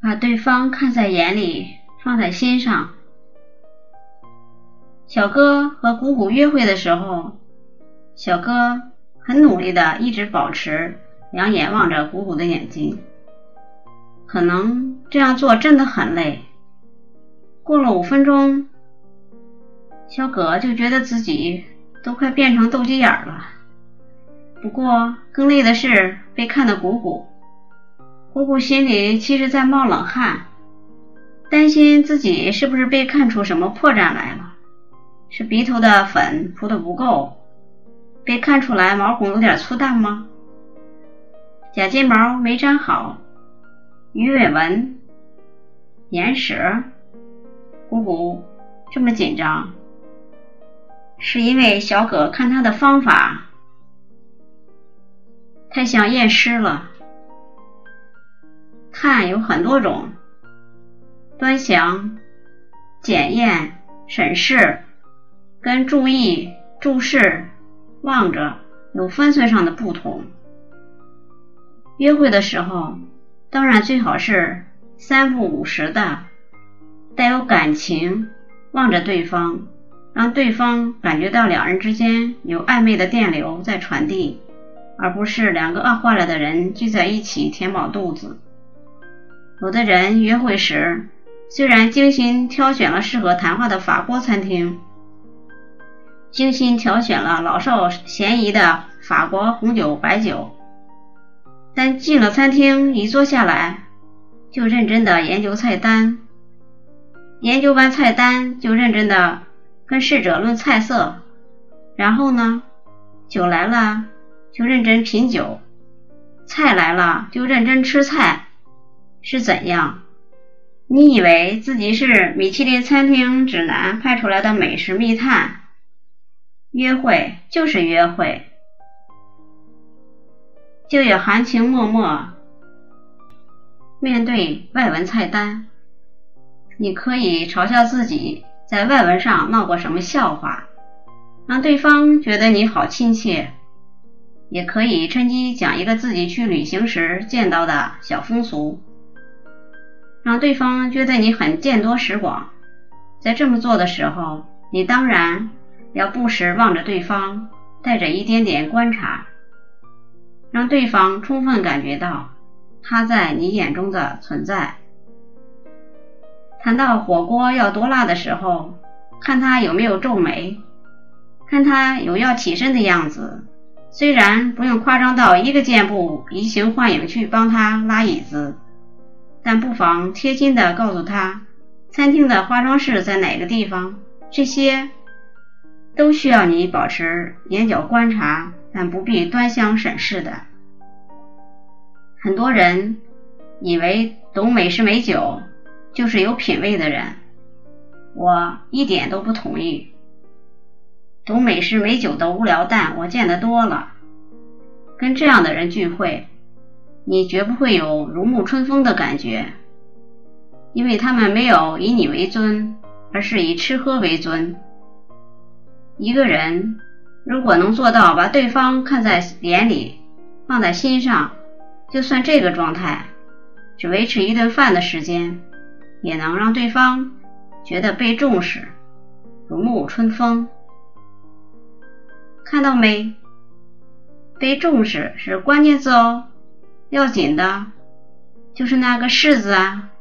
把对方看在眼里，放在心上。小哥和谷谷约会的时候，小哥很努力的一直保持两眼望着谷谷的眼睛。可能这样做真的很累。过了五分钟，小葛就觉得自己都快变成斗鸡眼了。不过更累的是被看的谷谷，姑姑心里其实在冒冷汗，担心自己是不是被看出什么破绽来了，是鼻头的粉涂的不够，被看出来毛孔有点粗大吗？假睫毛没粘好。鱼尾纹、眼屎，姑姑这么紧张，是因为小葛看他的方法太像验尸了。看有很多种，端详、检验、审视，跟注意、注视、望着有分寸上的不同。约会的时候。当然，最好是三不五时的，带有感情望着对方，让对方感觉到两人之间有暧昧的电流在传递，而不是两个饿坏了的人聚在一起填饱肚子。有的人约会时虽然精心挑选了适合谈话的法国餐厅，精心挑选了老少咸宜的法国红酒白酒。但进了餐厅，一坐下来就认真的研究菜单，研究完菜单就认真的跟侍者论菜色，然后呢，酒来了就认真品酒，菜来了就认真吃菜，是怎样？你以为自己是米其林餐厅指南派出来的美食密探？约会就是约会。就要含情脉脉面对外文菜单。你可以嘲笑自己在外文上闹过什么笑话，让对方觉得你好亲切；也可以趁机讲一个自己去旅行时见到的小风俗，让对方觉得你很见多识广。在这么做的时候，你当然要不时望着对方，带着一点点观察。让对方充分感觉到他在你眼中的存在。谈到火锅要多辣的时候，看他有没有皱眉，看他有要起身的样子。虽然不用夸张到一个箭步移形换影去帮他拉椅子，但不妨贴心的告诉他餐厅的化妆室在哪个地方。这些都需要你保持眼角观察。但不必端详审视的。很多人以为懂美食美酒就是有品位的人，我一点都不同意。懂美食美酒的无聊蛋我见得多了，跟这样的人聚会，你绝不会有如沐春风的感觉，因为他们没有以你为尊，而是以吃喝为尊。一个人。如果能做到把对方看在眼里，放在心上，就算这个状态只维持一顿饭的时间，也能让对方觉得被重视，如沐春风。看到没？被重视是关键字哦，要紧的就是那个“柿子啊。